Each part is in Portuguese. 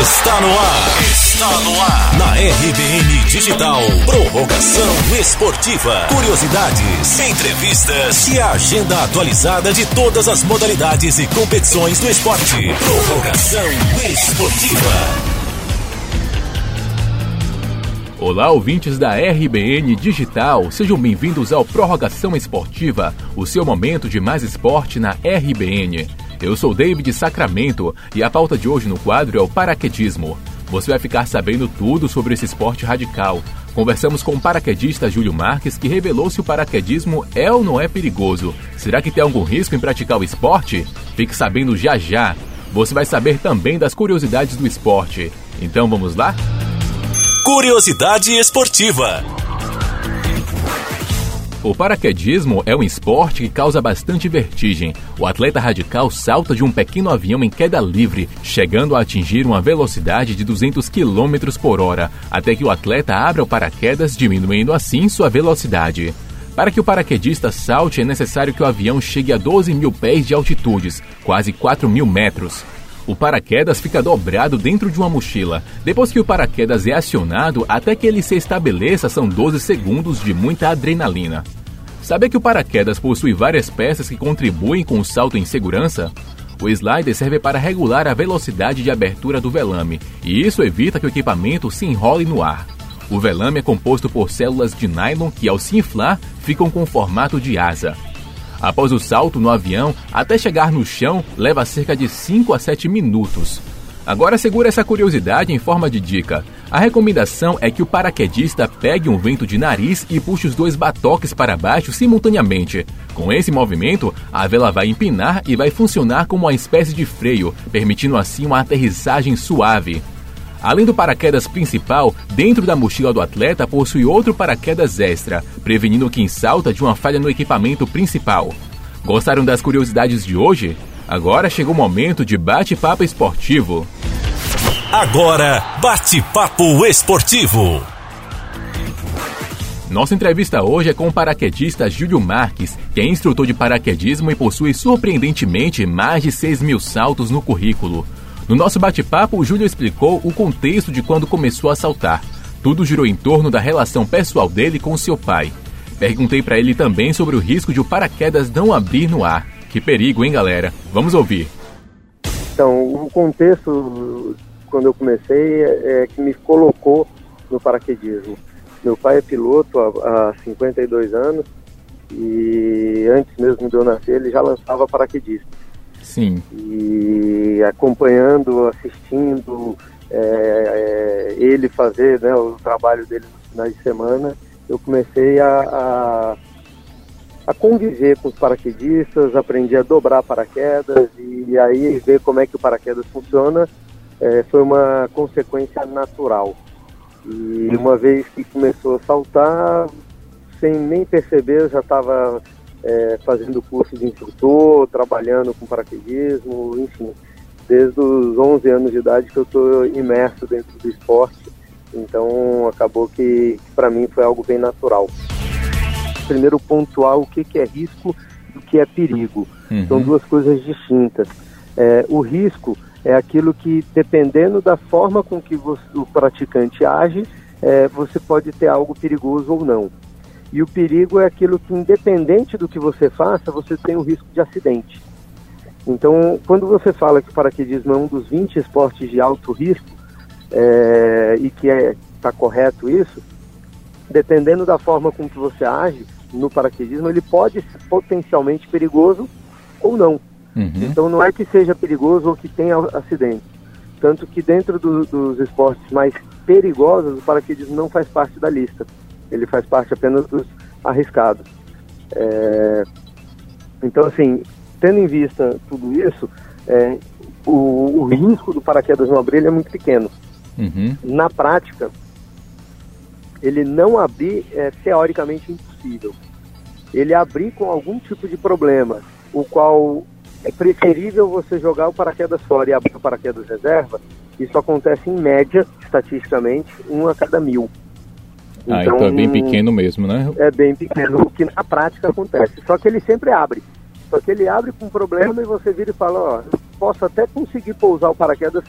Está no ar. Está no ar. Na RBN Digital. Prorrogação esportiva. Curiosidades, entrevistas e a agenda atualizada de todas as modalidades e competições do esporte. Prorrogação esportiva. Olá, ouvintes da RBN Digital, sejam bem-vindos ao Prorrogação Esportiva, o seu momento de mais esporte na RBN. Eu sou David Sacramento e a pauta de hoje no quadro é o paraquedismo. Você vai ficar sabendo tudo sobre esse esporte radical. Conversamos com o paraquedista Júlio Marques, que revelou se o paraquedismo é ou não é perigoso. Será que tem algum risco em praticar o esporte? Fique sabendo já já. Você vai saber também das curiosidades do esporte. Então vamos lá? Curiosidade esportiva. O paraquedismo é um esporte que causa bastante vertigem. O atleta radical salta de um pequeno avião em queda livre, chegando a atingir uma velocidade de 200 km por hora, até que o atleta abra o paraquedas, diminuindo assim sua velocidade. Para que o paraquedista salte, é necessário que o avião chegue a 12 mil pés de altitudes, quase 4 mil metros. O paraquedas fica dobrado dentro de uma mochila. Depois que o paraquedas é acionado, até que ele se estabeleça, são 12 segundos de muita adrenalina. Sabe que o paraquedas possui várias peças que contribuem com o salto em segurança? O slider serve para regular a velocidade de abertura do velame, e isso evita que o equipamento se enrole no ar. O velame é composto por células de nylon que, ao se inflar, ficam com formato de asa. Após o salto no avião, até chegar no chão, leva cerca de 5 a 7 minutos. Agora segura essa curiosidade em forma de dica. A recomendação é que o paraquedista pegue um vento de nariz e puxe os dois batoques para baixo simultaneamente. Com esse movimento, a vela vai empinar e vai funcionar como uma espécie de freio, permitindo assim uma aterrissagem suave. Além do paraquedas principal, dentro da mochila do atleta possui outro paraquedas extra, prevenindo quem salta de uma falha no equipamento principal. Gostaram das curiosidades de hoje? Agora chegou o momento de bate-papo esportivo. Agora, bate-papo esportivo. Nossa entrevista hoje é com o paraquedista Júlio Marques, que é instrutor de paraquedismo e possui surpreendentemente mais de 6 mil saltos no currículo. No nosso bate-papo, o Júlio explicou o contexto de quando começou a saltar. Tudo girou em torno da relação pessoal dele com seu pai. Perguntei para ele também sobre o risco de o paraquedas não abrir no ar. Que perigo, hein, galera? Vamos ouvir. Então, o contexto quando eu comecei é, é que me colocou no paraquedismo. Meu pai é piloto há, há 52 anos e antes mesmo de eu nascer ele já lançava paraquedismo. Sim. E acompanhando, assistindo é, é, ele fazer né, o trabalho dele nos finais de semana, eu comecei a, a, a, conviver com os paraquedistas, aprendi a dobrar paraquedas e aí ver como é que o paraquedas funciona é, foi uma consequência natural. E uma vez que começou a saltar, sem nem perceber, eu já estava é, fazendo curso de instrutor, trabalhando com paraquedismo, enfim, desde os 11 anos de idade que eu estou imerso dentro do esporte, então acabou que, que para mim foi algo bem natural. Primeiro pontuar o que, que é risco e o que é perigo. Uhum. São duas coisas distintas. É, o risco é aquilo que, dependendo da forma com que você, o praticante age, é, você pode ter algo perigoso ou não. E o perigo é aquilo que, independente do que você faça, você tem o risco de acidente. Então, quando você fala que o paraquedismo é um dos 20 esportes de alto risco, é, e que está é, tá correto isso, dependendo da forma com que você age no paraquedismo, ele pode ser potencialmente perigoso ou não. Uhum. Então, não é que seja perigoso ou que tenha acidente. Tanto que dentro do, dos esportes mais perigosos, o paraquedismo não faz parte da lista ele faz parte apenas dos arriscados. É, então, assim, tendo em vista tudo isso, é, o, o, risco do paraquedas não abrir é muito pequeno. Uhum. Na prática, ele não abrir é teoricamente impossível. Ele abrir com algum tipo de problema, o qual é preferível você jogar o paraquedas fora e abrir o paraquedas reserva. Isso acontece em média, estatisticamente, um a cada mil. Ah, então, então é bem pequeno mesmo, né? É bem pequeno, o que na prática acontece. Só que ele sempre abre. Só que ele abre com um problema e você vira e fala, ó, posso até conseguir pousar o paraquedas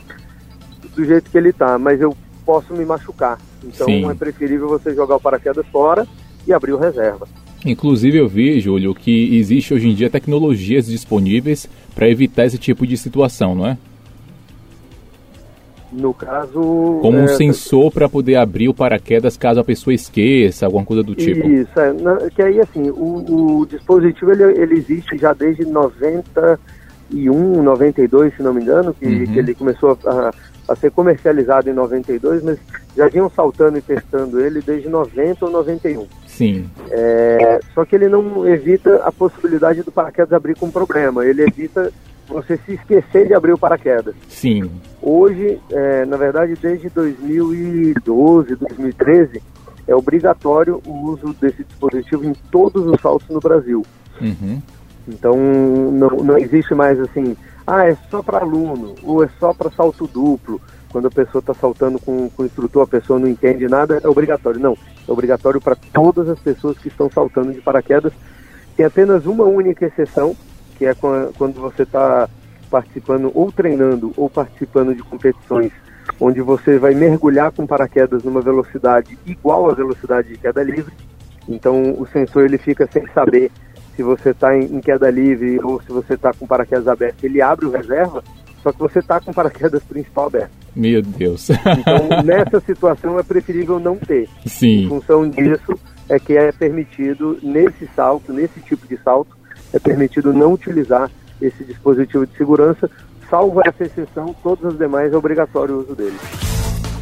do jeito que ele está, mas eu posso me machucar. Então Sim. é preferível você jogar o paraquedas fora e abrir o reserva. Inclusive eu vi, Júlio, que existe hoje em dia tecnologias disponíveis para evitar esse tipo de situação, não é? No caso. Como um é, sensor para poder abrir o paraquedas caso a pessoa esqueça, alguma coisa do tipo. Isso, é, na, que aí assim, o, o dispositivo ele, ele, existe já desde 91, 92, se não me engano, que, uhum. que ele começou a, a, ser comercializado em 92, mas já vinham saltando e testando ele desde 90 ou 91. Sim. É, só que ele não evita a possibilidade do paraquedas abrir com problema, ele evita você se esquecer de abrir o paraquedas. Sim. Hoje, é, na verdade, desde 2012, 2013, é obrigatório o uso desse dispositivo em todos os saltos no Brasil. Uhum. Então, não, não existe mais assim, ah, é só para aluno, ou é só para salto duplo. Quando a pessoa está saltando com, com o instrutor, a pessoa não entende nada, é obrigatório. Não, é obrigatório para todas as pessoas que estão saltando de paraquedas. Tem apenas uma única exceção, que é quando você está participando ou treinando ou participando de competições onde você vai mergulhar com paraquedas numa velocidade igual à velocidade de queda livre. Então o sensor ele fica sem saber se você está em, queda livre ou se você está com paraquedas aberto. Ele abre o reserva, só que você está com paraquedas principal aberto. Meu Deus. Então nessa situação é preferível não ter. Sim. Em função disso é que é permitido nesse salto, nesse tipo de salto, é permitido não utilizar esse dispositivo de segurança, salvo essa exceção, todos os demais é obrigatório o uso dele.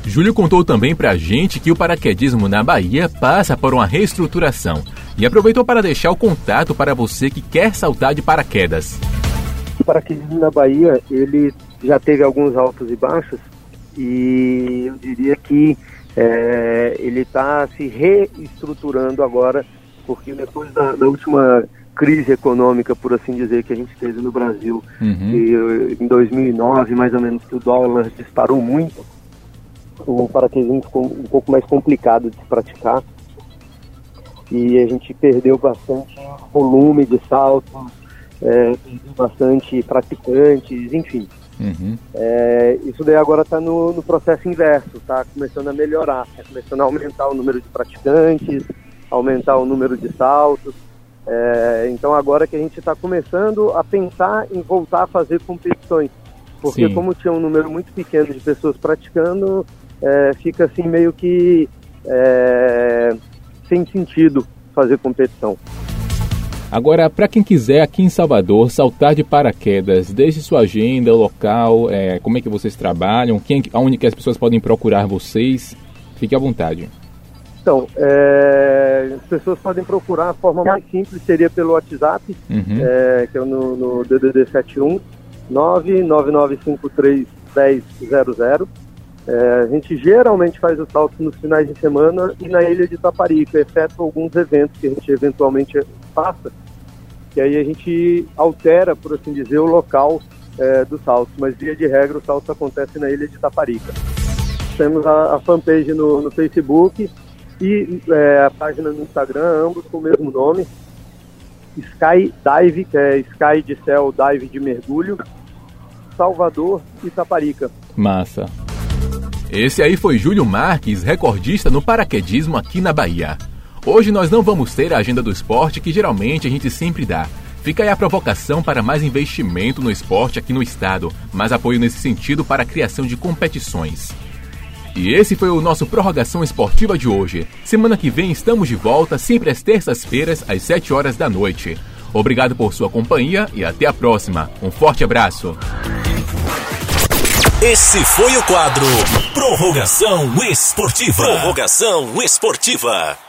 Júlio contou também para a gente que o paraquedismo na Bahia passa por uma reestruturação e aproveitou para deixar o contato para você que quer saltar de paraquedas. O paraquedismo na Bahia, ele já teve alguns altos e baixos e eu diria que é, ele está se reestruturando agora, porque depois da, da última crise econômica, por assim dizer, que a gente teve no Brasil uhum. e, em 2009, mais ou menos, que o dólar disparou muito, o paraquedismo ficou um pouco mais complicado de se praticar e a gente perdeu bastante volume de saltos, é, bastante praticantes, enfim. Uhum. É, isso daí agora está no, no, processo inverso, está começando a melhorar, está começando a aumentar o número de praticantes, aumentar o número de saltos. É, então agora que a gente está começando a pensar em voltar a fazer competições, porque Sim. como tinha um número muito pequeno de pessoas praticando, é, fica assim meio que é, sem sentido fazer competição. Agora, para quem quiser aqui em Salvador saltar de paraquedas, deixe sua agenda, local, é, como é que vocês trabalham, quem, aonde que as pessoas podem procurar vocês, fique à vontade. Então, é, as pessoas podem procurar, a forma mais simples seria pelo WhatsApp, uhum. é, que é no, no DDD 71 99953 1000. É, a gente geralmente faz os saltos nos finais de semana e na ilha de Taparica, exceto alguns eventos que a gente eventualmente faça, que aí a gente altera, por assim dizer, o local é, dos saltos, mas via de regra o salto acontece na ilha de Taparica. Temos a, a fanpage no, no Facebook, e é, a página no Instagram, ambos com o mesmo nome, Sky Dive, que é Sky de céu, Dive de mergulho, Salvador e Taparica. Massa. Esse aí foi Júlio Marques, recordista no paraquedismo aqui na Bahia. Hoje nós não vamos ter a agenda do esporte que geralmente a gente sempre dá. Fica aí a provocação para mais investimento no esporte aqui no estado, mais apoio nesse sentido para a criação de competições. E esse foi o nosso Prorrogação Esportiva de hoje. Semana que vem estamos de volta, sempre às terças-feiras, às 7 horas da noite. Obrigado por sua companhia e até a próxima. Um forte abraço. Esse foi o quadro Prorrogação Esportiva. Prorrogação Esportiva.